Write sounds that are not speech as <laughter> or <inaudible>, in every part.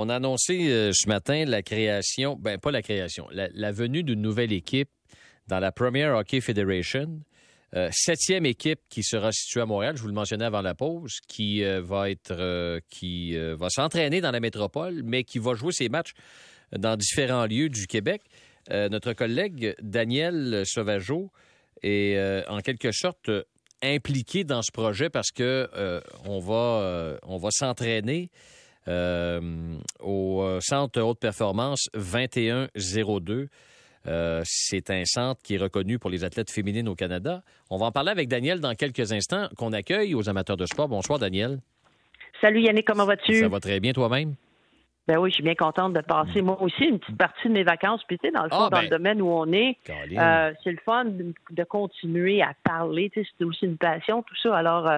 On a annoncé euh, ce matin la création, ben pas la création, la, venue d'une nouvelle équipe dans la Premier Hockey Federation. Euh, septième équipe qui sera située à Montréal, je vous le mentionnais avant la pause, qui euh, va être, qui va s'entraîner dans la métropole, mais qui va jouer ses matchs dans différents lieux du Québec. notre collègue Daniel Sauvageau est en quelque sorte impliqué dans ce projet parce que on va, s'entraîner au euh, centre haute performance 2102. Euh, c'est un centre qui est reconnu pour les athlètes féminines au Canada. On va en parler avec Daniel dans quelques instants, qu'on accueille aux amateurs de sport. Bonsoir, Daniel. Salut Yannick, comment vas-tu? Ça va très bien toi-même? Ben oui, je suis bien contente de passer moi aussi une petite partie de mes vacances. Puis tu sais, dans le fond, ah, dans le ben, domaine où on est, c'est le fun de, continuer à parler. Tu sais, c'est aussi une passion, tout ça. Alors,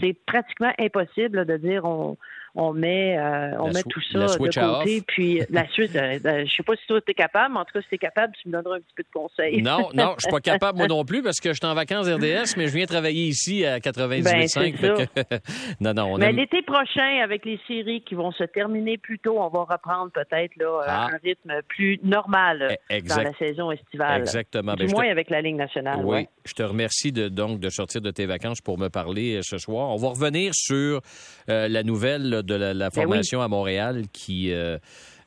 c'est pratiquement impossible de dire on, on met, euh, on met tout ça de côté. <laughs> Puis la suite, euh, ben, je sais pas si toi tu es capable, mais en tout cas, si tu es capable, tu me donneras un petit peu de conseils. Non, <laughs> non, je suis pas capable moi non plus parce que je suis en vacances RDS, mais je viens travailler ici à 98.5. Ben, <laughs> non, non, Mais l'été prochain, avec les séries qui vont se terminer plus tôt, on va reprendre peut-être là, euh, ah. un rythme plus normal eh, dans la saison estivale. Exactement. Du ben, moins avec la Ligue nationale. Oui, je te remercie de, donc de sortir de tes vacances pour me parler ce soir. On va revenir sur la nouvelle de la, ben formation à Montréal qui euh,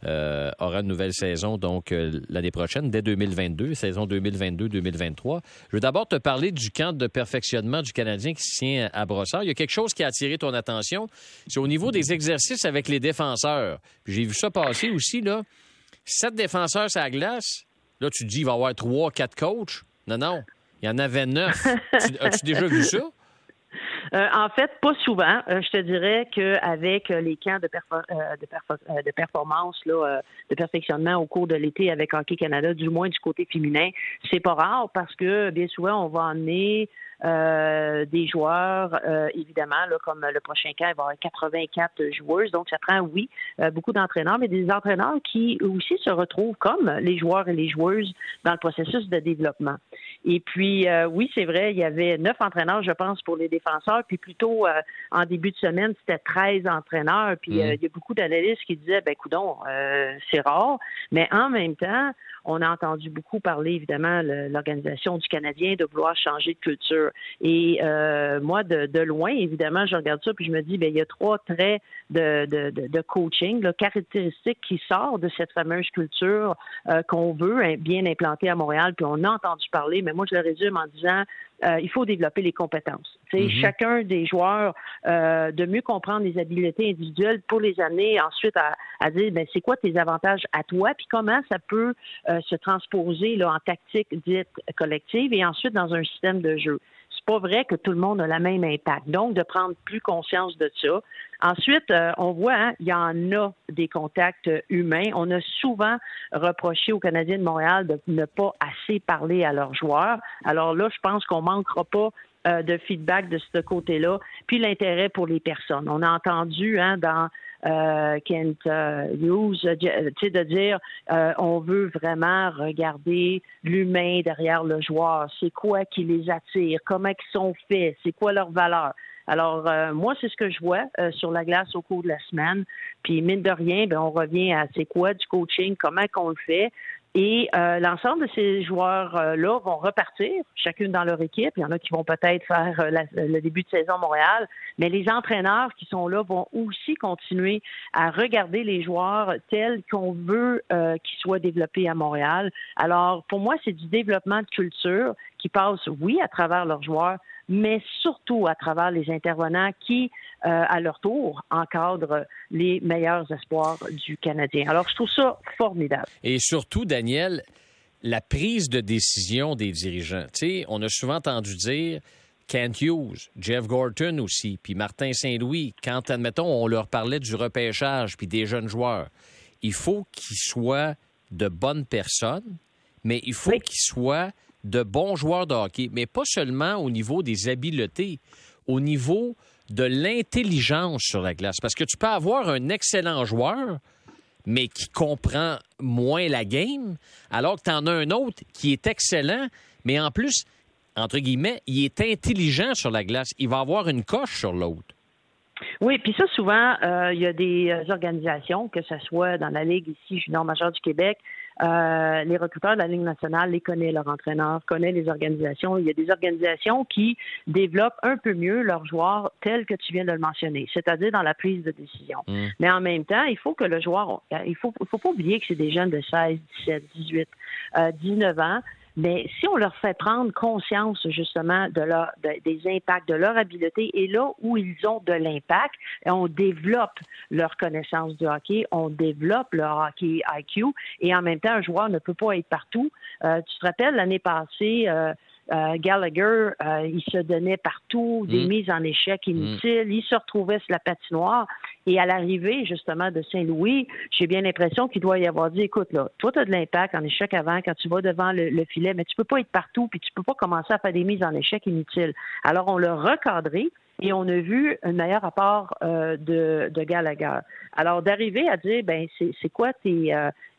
euh, aura une nouvelle saison donc euh, l'année prochaine, dès 2022, saison 2022-2023. Je veux d'abord te parler du camp de perfectionnement du Canadien qui se tient à Brossard. Il y a quelque chose qui a attiré ton attention, c'est au niveau des exercices avec les défenseurs. J'ai vu ça passer aussi, là. Sept défenseurs sur la glace. Là, tu te dis, il va y avoir trois, quatre coachs. Non, non. Il y en avait neuf. <laughs> As-tu déjà vu ça? Euh, en fait, pas souvent. Euh, je te dirais qu'avec les camps de, euh, de, performance, là, de perfectionnement au cours de l'été avec Hockey Canada, du moins du côté féminin, c'est pas rare parce que bien souvent, on va emmener des joueurs, évidemment, là, comme le prochain camp, il va y avoir 84 joueuses. Donc, ça prend, oui, beaucoup d'entraîneurs, mais des entraîneurs qui aussi se retrouvent comme les joueurs et les joueuses dans le processus de développement. Et puis, euh, oui, c'est vrai, il y avait neuf entraîneurs, je pense, pour les défenseurs. Puis plutôt, euh, en début de semaine, c'était 13 entraîneurs. Puis euh, mhm. il y a beaucoup d'analystes qui disaient, ben, coudon, c'est rare. Mais en même temps, on a entendu beaucoup parler, évidemment, l'organisation du Canadien de vouloir changer de culture. Et moi, de, loin, évidemment, je regarde ça, puis je me dis, ben, il y a trois traits de, de, de coaching, là, caractéristiques qui sortent de cette fameuse culture qu'on veut hein, bien implanter à Montréal. Puis on a entendu parler, mais moi, je le résume en disant euh, il faut développer les compétences. C'est mhm. Chacun des joueurs, euh, de mieux comprendre les habiletés individuelles pour les amener ensuite à, à dire ben, c'est quoi tes avantages à toi, puis comment ça peut euh, se transposer là, en tactique dite collective et ensuite dans un système de jeu pas vrai que tout le monde a le même impact. Donc, de prendre plus conscience de ça. Ensuite, euh, on voit, hein, il y en a des contacts humains. On a souvent reproché aux Canadiens de Montréal de ne pas assez parler à leurs joueurs. Alors là, je pense qu'on manquera pas euh, de feedback de ce côté-là. Puis l'intérêt pour les personnes. On a entendu hein, dans euh, Kent euh, Hughes, euh, de dire on veut vraiment regarder l'humain derrière le joueur. C'est quoi qui les attire? Comment ils sont faits? C'est quoi leur valeur? Alors, moi, c'est ce que je vois sur la glace au cours de la semaine. Puis, mine de rien, ben, on revient à c'est quoi du coaching, comment qu'on le fait? Et euh, l'ensemble de ces joueurs-là vont repartir, chacune dans leur équipe. Il y en a qui vont peut-être faire euh, le début de saison Montréal, mais les entraîneurs qui sont là vont aussi continuer à regarder les joueurs tels qu'on veut euh, qu'ils soient développés à Montréal. Alors, pour moi, c'est du développement de culture qui passe, oui, à travers leurs joueurs, mais surtout à travers les intervenants qui, euh, à leur tour, encadrent les meilleurs espoirs du Canadien. Alors, je trouve ça formidable. Et surtout, Daniel, la prise de décision des dirigeants. Tu sais, on a souvent entendu dire Kent Hughes, Jeff Gorton aussi, puis Martin Saint-Louis, quand, admettons, on leur parlait du repêchage puis des jeunes joueurs, il faut qu'ils soient de bonnes personnes, mais il faut qu'ils soient de bons joueurs de hockey, mais pas seulement au niveau des habiletés, au niveau de l'intelligence sur la glace. Parce que tu peux avoir un excellent joueur, mais qui comprend moins la game, alors que tu en as un autre qui est excellent, mais en plus, entre guillemets, il est intelligent sur la glace. Il va avoir une coche sur l'autre. Oui, puis ça, souvent, euh, il y a des euh, organisations, que ce soit dans la Ligue ici, junior majeur du Québec, euh, les recruteurs de la Ligue nationale les connaissent, leur entraîneur, connaissent les organisations. Il y a des organisations qui développent un peu mieux leurs joueurs tels que tu viens de le mentionner, c'est-à-dire dans la prise de décision. Mm. Mais en même temps, il faut que le joueur, il faut, il faut pas oublier que c'est des jeunes de 16, 17, 18, 19 ans mais si on leur fait prendre conscience justement de leur des impacts, de leur habileté, et là où ils ont de l'impact, on développe leur connaissance du hockey, on développe leur hockey IQ, et en même temps, un joueur ne peut pas être partout. Euh, tu te rappelles l'année passée, euh, euh, Gallagher, euh, il se donnait partout des mm. mises en échec inutiles. Il se retrouvait sur la patinoire. Et à l'arrivée, justement, de Saint-Louis, j'ai bien l'impression qu'il doit y avoir dit, écoute, là, toi, tu as de l'impact en échec avant quand tu vas devant le, filet, mais tu peux pas être partout, puis tu peux pas commencer à faire des mises en échec inutiles. Alors, on l'a recadré. Et on a vu un meilleur rapport euh, de, de Gallagher. Alors, d'arriver à dire, ben, c'est quoi tes,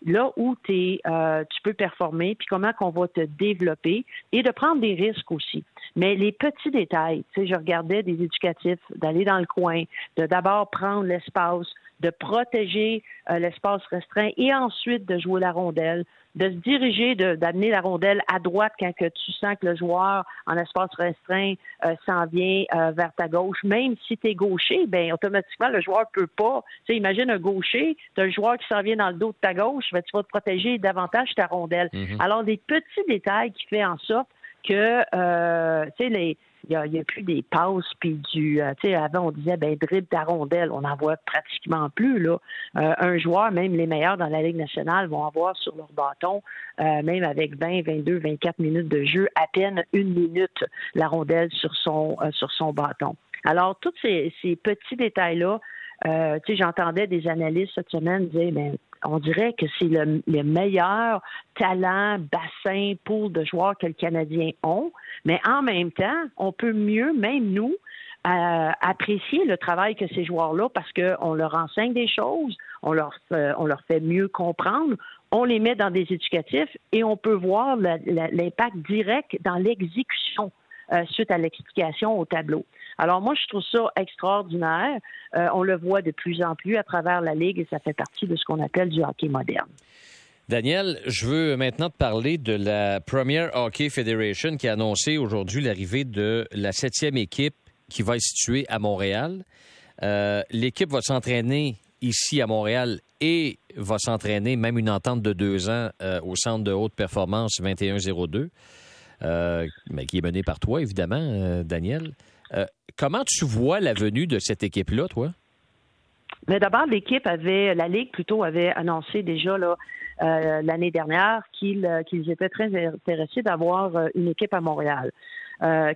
là où es, euh, tu peux performer, puis comment qu'on va te développer, et de prendre des risques aussi. Mais les petits détails, tu sais, je regardais des éducatifs, d'aller dans le coin, de d'abord prendre l'espace, de protéger euh, l'espace restreint et ensuite de jouer la rondelle, de se diriger, d'amener la rondelle à droite quand que tu sens que le joueur en espace restreint euh, s'en vient euh, vers ta gauche. Même si tu es gaucher, ben automatiquement, le joueur peut pas. Tu sais, imagine un gaucher, tu un joueur qui s'en vient dans le dos de ta gauche, ben, tu vas te protéger davantage ta rondelle. Mm-hmm. Alors, des petits détails qui font en sorte que, les il n'y a, plus des passes puis du euh, tu sais avant on disait ben dribble ta rondelle on n'en voit pratiquement plus là. Euh, un joueur même les meilleurs dans la Ligue nationale vont avoir sur leur bâton euh, même avec 20 22 24 minutes de jeu à peine une minute la rondelle sur son sur son bâton. Alors tous ces, ces petits détails là tu sais j'entendais des analystes cette semaine dire ben on dirait que c'est le, meilleur talent, bassin, pool de joueurs que les Canadiens ont. Mais en même temps, on peut mieux, même nous, euh, apprécier le travail que ces joueurs-là parce qu'on leur enseigne des choses, on leur, on leur fait mieux comprendre, on les met dans des éducatifs et on peut voir l'impact direct dans l'exécution euh, suite à l'explication au tableau. Alors moi, je trouve ça extraordinaire. Euh, on le voit de plus en plus à travers la Ligue et ça fait partie de ce qu'on appelle du hockey moderne. Daniel, je veux maintenant te parler de la Premier Hockey Federation qui a annoncé aujourd'hui l'arrivée de la septième équipe qui va être située à Montréal. Euh, l'équipe va s'entraîner ici à Montréal et va s'entraîner même une entente de deux ans euh, au centre de haute performance 2102, mais qui est mené par toi, évidemment, Daniel. Comment tu vois la venue de cette équipe-là, toi? Mais d'abord, l'équipe avait, la Ligue plutôt avait annoncé déjà là, euh, l'année dernière qu'ils euh, qu'ils étaient très intéressés d'avoir euh, une équipe à Montréal.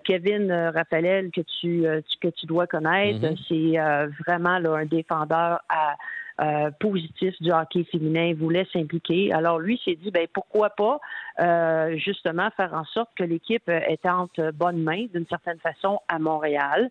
Kevin Raphaël que tu, que tu dois connaître, mm-hmm. c'est vraiment là, un défendeur à, euh, positif du hockey féminin voulait s'impliquer. Alors lui s'est dit ben pourquoi pas euh, justement faire en sorte que l'équipe est entre bonnes mains d'une certaine façon à Montréal.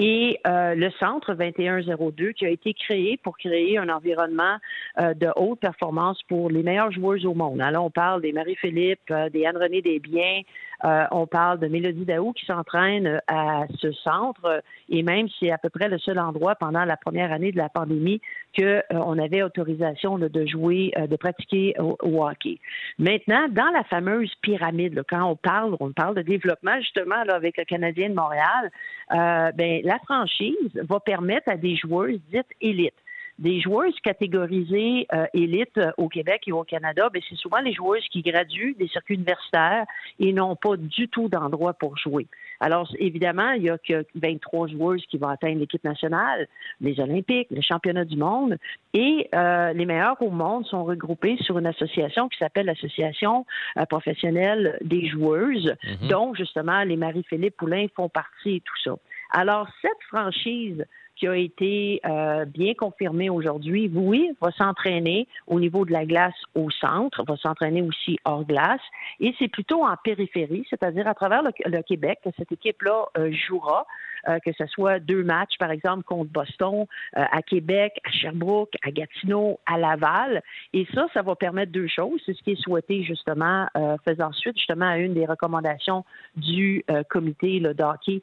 Et euh, le centre 2102 qui a été créé pour créer un environnement de haute performance pour les meilleures joueuses au monde. Alors on parle des Marie-Philippe, des Anne-Renée Desbiens, on parle de Mélodie Daou qui s'entraîne à ce centre et même c'est à peu près le seul endroit pendant la première année de la pandémie que euh, on avait autorisation de jouer, euh, de pratiquer au, hockey. Maintenant, dans la fameuse pyramide, quand on parle, on parle de développement justement avec le Canadien de Montréal, euh, ben, la franchise va permettre à des joueuses dites élites des joueuses catégorisées euh, élites euh, au Québec et au Canada, ben, c'est souvent les joueuses qui graduent des circuits universitaires et n'ont pas du tout d'endroit pour jouer. Alors, évidemment, il y a que 23 joueuses qui vont atteindre l'équipe nationale, les Olympiques, les championnats du monde, et euh, les meilleurs au monde sont regroupés sur une association qui s'appelle l'Association professionnelle des joueuses, mm-hmm. dont justement les Marie-Philippe Poulain font partie et tout ça. Alors, cette franchise qui a été euh, bien confirmé aujourd'hui, oui, va s'entraîner au niveau de la glace au centre, va s'entraîner aussi hors glace, et c'est plutôt en périphérie, c'est-à-dire à travers le, Québec que cette équipe-là euh, jouera. Que ce soit deux matchs, par exemple, contre Boston, à Québec, à Sherbrooke, à Gatineau, à Laval. Et ça, ça va permettre deux choses. C'est ce qui est souhaité, justement, faisant suite, justement, à une des recommandations du comité là, d'hockey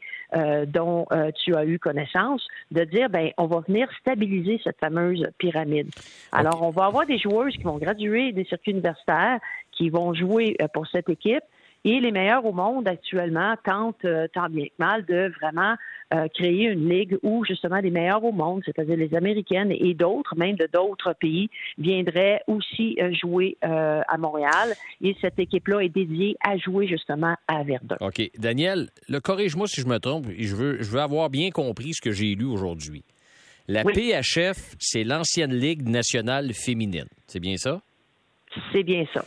dont tu as eu connaissance, de dire, ben, on va venir stabiliser cette fameuse pyramide. Alors, on va avoir des joueurs qui vont graduer des circuits universitaires, qui vont jouer euh, pour cette équipe. Et les meilleurs au monde actuellement tentent, euh, tant bien que mal, de vraiment euh, créer une ligue où justement les meilleurs au monde, c'est-à-dire les Américaines et d'autres, même de d'autres pays, viendraient aussi jouer à Montréal. Et cette équipe-là est dédiée à jouer justement à Verdun. OK. Daniel, le corrige-moi si je me trompe. Je veux, je veux avoir bien compris ce que j'ai lu aujourd'hui. La PHF, c'est l'ancienne Ligue nationale féminine. C'est bien ça? C'est bien ça.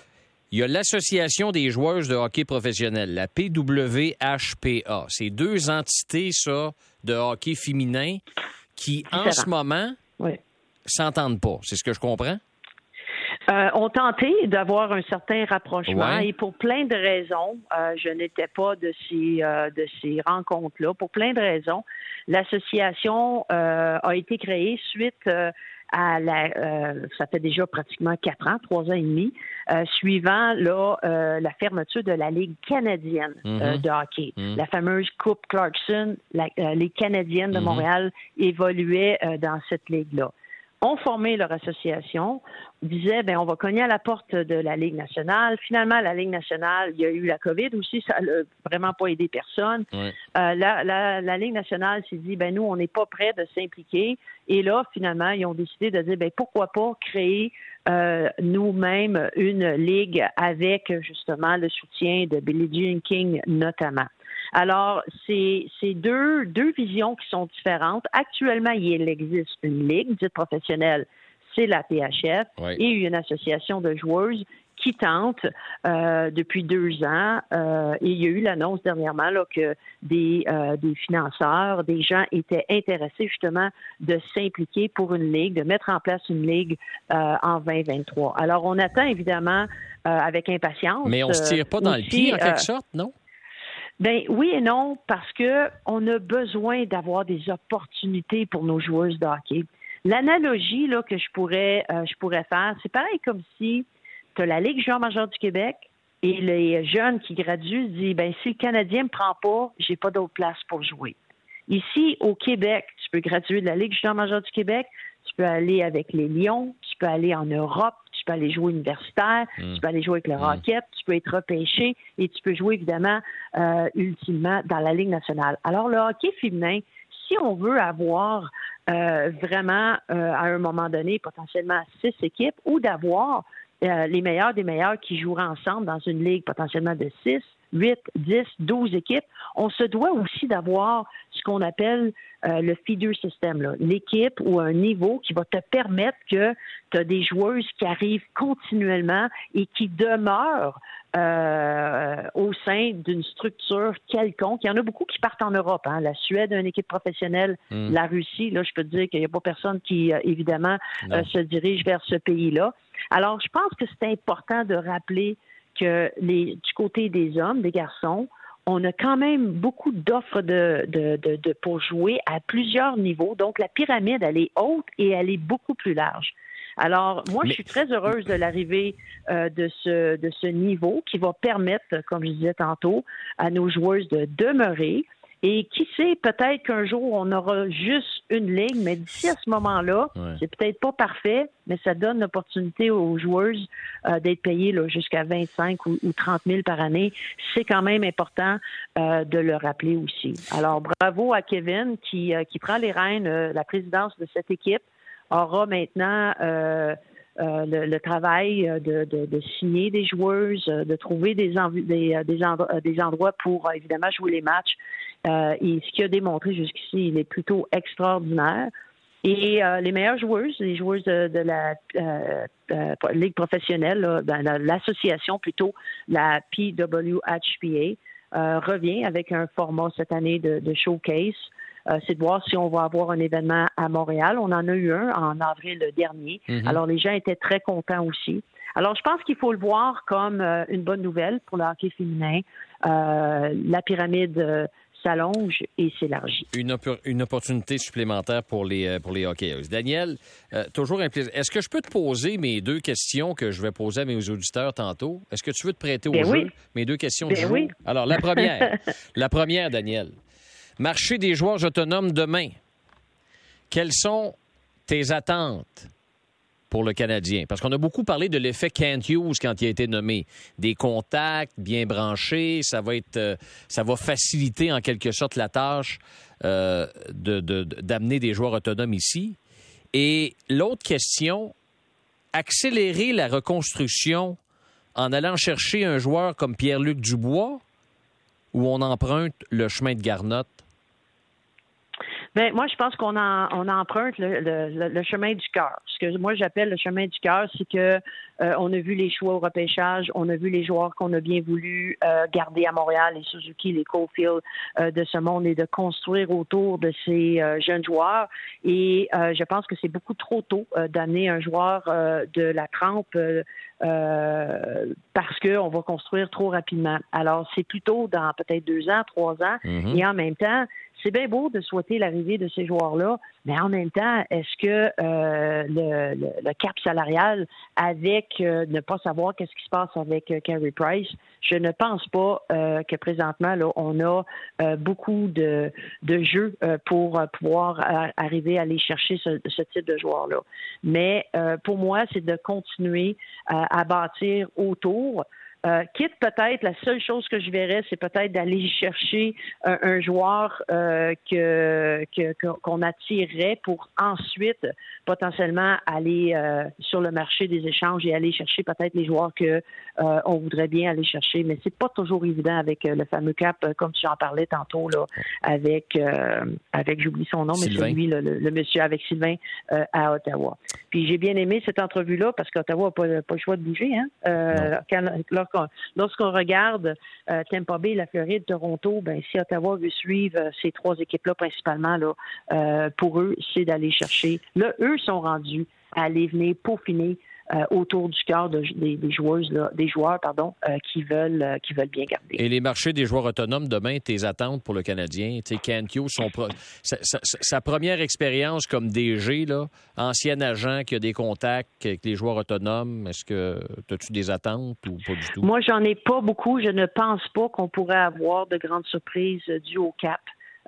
Il y a l'Association des joueuses de hockey professionnel, la PWHPA. C'est deux entités, ça, de hockey féminin qui, en ce moment, s'entendent pas. C'est ce que je comprends? Euh, ont tenté d'avoir un certain rapprochement et pour plein de raisons, euh, je n'étais pas de ces euh, de ces rencontres-là. Pour plein de raisons, l'association a été créée suite à la, euh, ça fait déjà pratiquement quatre ans, trois ans et demi, euh, suivant là euh, la fermeture de la Ligue canadienne mhm. de hockey, mhm. la fameuse Coupe Clarkson. La, les Canadiennes de mhm. Montréal évoluaient dans cette ligue-là ont formé leur association, disaient ben on va cogner à la porte de la Ligue nationale. Finalement, la Ligue nationale, il y a eu la COVID aussi, ça n'a vraiment pas aidé personne. Euh, la, la, la, Ligue nationale s'est dit ben nous, on n'est pas prêts de s'impliquer. Et là, finalement, ils ont décidé de dire ben pourquoi pas créer euh, nous-mêmes une ligue avec justement le soutien de Billie Jean King notamment. Alors, c'est deux, deux visions qui sont différentes. Actuellement, il existe une ligue dite professionnelle, c'est la PHF, et une association de joueuses qui tente euh, depuis deux ans. Euh, et il y a eu l'annonce dernièrement là, que des, euh, des financeurs, des gens étaient intéressés justement de s'impliquer pour une ligue, de mettre en place une ligue en 2023. Alors, on attend évidemment avec impatience. Mais on ne se tire pas dans le pied en quelque sorte, non? Ben oui et non, parce que on a besoin d'avoir des opportunités pour nos joueuses de hockey. L'analogie que je pourrais euh, je pourrais faire, c'est pareil comme si tu as la Ligue junior majeure du Québec et les jeunes qui graduent disent ben si le Canadien me prend pas, j'ai pas d'autre place pour jouer. Ici au Québec, tu peux graduer de la Ligue junior majeure du Québec, tu peux aller avec les Lions, tu peux aller en Europe, peux aller jouer universitaire, hmm. tu peux aller jouer avec le hmm. Rocket, tu peux être repêché et tu peux jouer évidemment euh, ultimement dans la Ligue nationale. Alors le hockey féminin, si on veut avoir euh, vraiment euh, à un moment donné potentiellement six équipes ou d'avoir les meilleurs des meilleurs qui joueraient ensemble dans une ligue potentiellement de six, 8, 10, 12 équipes, on se doit aussi d'avoir ce qu'on appelle euh, le feeder system, l'équipe ou un niveau qui va te permettre que tu as des joueuses qui arrivent continuellement et qui demeurent euh, au sein d'une structure quelconque. Il y en a beaucoup qui partent en Europe. Hein. La Suède a une équipe professionnelle. Hmm. La Russie, là, je peux te dire qu'il n'y a pas personne qui, euh, évidemment, se dirige vers ce pays-là. Alors, je pense que c'est important de rappeler que les, du côté des hommes, des garçons, on a quand même beaucoup d'offres de, de, pour jouer à plusieurs niveaux. Donc, la pyramide, elle est haute et elle est beaucoup plus large. Alors, moi, je suis très heureuse de l'arrivée euh, de, ce, de ce niveau qui va permettre, comme je disais tantôt, à nos joueuses de demeurer, et qui sait, peut-être qu'un jour, on aura juste une ligne, mais d'ici à ce moment-là, c'est peut-être pas parfait, mais ça donne l'opportunité aux joueuses euh, d'être payées jusqu'à 25 ou, 30 000 par année. C'est quand même important euh, de le rappeler aussi. Alors, bravo à Kevin qui, euh, qui prend les rênes, la présidence de cette équipe aura maintenant le, travail de, de, signer des joueuses, de trouver des, des, des, des endroits pour évidemment jouer les matchs. Euh, et ce qu'il a démontré jusqu'ici, il est plutôt extraordinaire. Et euh, les meilleures joueuses, les joueuses de, la euh, Ligue professionnelle, ben, l'association plutôt, la PWHPA, revient avec un format cette année de, showcase. c'est de voir si on va avoir un événement à Montréal. On en a eu un en avril dernier. Mm-hmm. Alors, les gens étaient très contents aussi. Alors, je pense qu'il faut le voir comme une bonne nouvelle pour le hockey féminin. la pyramide s'allonge et s'élargit. Une, une, opportunité supplémentaire pour les, euh, pour les hockeyeuses. Daniel, euh, toujours un plaisir. Est-ce que je peux te poser mes deux questions que je vais poser à mes auditeurs tantôt? Est-ce que tu veux te prêter au ben jeu? Mes deux questions ben Oui. Alors, la première, <laughs> la première, Daniel. Marché des joueurs autonomes demain. Quelles sont tes attentes? Pour le Canadien? Parce qu'on a beaucoup parlé de l'effet Kent Hughes quand il a été nommé. Des contacts bien branchés, ça va être, euh, ça va faciliter en quelque sorte la tâche euh, d'amener des joueurs autonomes ici. Et l'autre question, accélérer la reconstruction en allant chercher un joueur comme Pierre-Luc Dubois ou on emprunte le chemin de Garnotte ben, moi, je pense qu'on on emprunte le, chemin du cœur. Ce que moi j'appelle le chemin du cœur, c'est que euh, on a vu les choix au repêchage, on a vu les joueurs qu'on a bien voulu euh, garder à Montréal, les Suzuki, les Cofield euh, de ce monde, et de construire autour de ces jeunes joueurs. Et je pense que c'est beaucoup trop tôt d'amener un joueur de la trempe. parce qu'on va construire trop rapidement. Alors, c'est plutôt dans peut-être deux ans, trois ans, mm-hmm. et en même temps, c'est bien beau de souhaiter l'arrivée de ces joueurs-là, mais en même temps, est-ce que euh, le, cap salarial avec euh, ne pas savoir qu'est-ce qui se passe avec euh, Carey Price, je ne pense pas que présentement là, on a beaucoup de, de jeux pour pouvoir arriver à aller chercher ce, ce type de joueurs-là. Mais pour moi, c'est de continuer à bâtir autour. Euh, quitte peut-être, la seule chose que je verrais, c'est peut-être d'aller chercher un, joueur euh, que qu'on attirerait pour ensuite potentiellement aller euh, sur le marché des échanges et aller chercher peut-être les joueurs que on voudrait bien aller chercher. Mais c'est pas toujours évident avec le fameux cap, comme tu en parlais tantôt là, avec avec j'oublie son nom, mais c'est lui le, monsieur avec Sylvain à Ottawa. Puis j'ai bien aimé cette entrevue là parce qu'Ottawa n'a pas, pas, le choix de bouger. Hein? Lorsqu'on regarde euh, Tampa Bay, la Floride, Toronto, ben si Ottawa veut suivre euh, ces trois équipes-là principalement, euh, pour eux, c'est d'aller chercher. Là, eux sont rendus à aller venir peaufiner euh, autour du cœur des, joueuses, des joueurs pardon, euh, qui veulent euh, qui veulent bien garder. Et les marchés des joueurs autonomes demain, tes attentes pour le Canadien, tu sais, son sa, première expérience comme DG, là, ancien agent qui a des contacts avec les joueurs autonomes, est-ce que as-tu des attentes ou pas du tout? Moi, j'en ai pas beaucoup. Je ne pense pas qu'on pourrait avoir de grandes surprises dues au cap.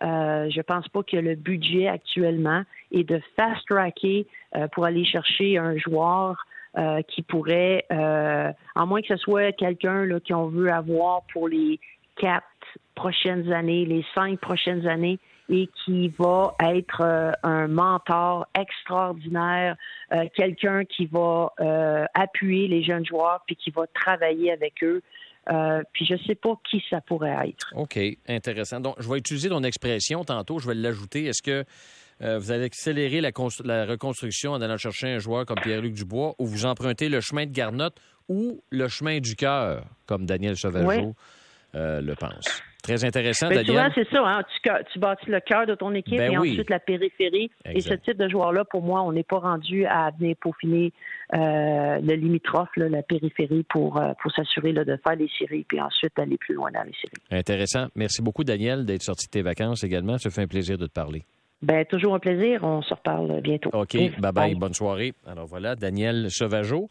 Euh, je pense pas a le budget actuellement et de fast-tracker pour aller chercher un joueur euh, qui pourrait, euh, à moins que ce soit quelqu'un qu'on veut avoir pour les quatre prochaines années, les cinq prochaines années, et qui va être euh, un mentor extraordinaire, quelqu'un qui va appuyer les jeunes joueurs puis qui va travailler avec eux. puis je ne sais pas qui ça pourrait être. OK, intéressant. Donc, je vais utiliser ton expression tantôt, je vais l'ajouter. Est-ce que euh, vous allez accélérer la, reconstruction en allant chercher un joueur comme Pierre-Luc Dubois ou vous empruntez le chemin de Garnotte ou le chemin du cœur, comme Daniel Sauvageau euh, le pense. Très intéressant, ben, Daniel. c'est ça. Hein. Tu, bâtis le cœur de ton équipe ben et ensuite la périphérie. Et ce type de joueur-là, pour moi, on n'est pas rendu à venir peaufiner euh, le limitrophe, la périphérie, pour, pour s'assurer de faire les séries puis ensuite aller plus loin dans les séries. Intéressant. Merci beaucoup, Daniel, d'être sorti de tes vacances également. Ça fait un plaisir de te parler. Ben, toujours un plaisir. On se reparle bientôt. OK. Bye bye. Bonne soirée. Alors voilà, Daniel Sauvageau.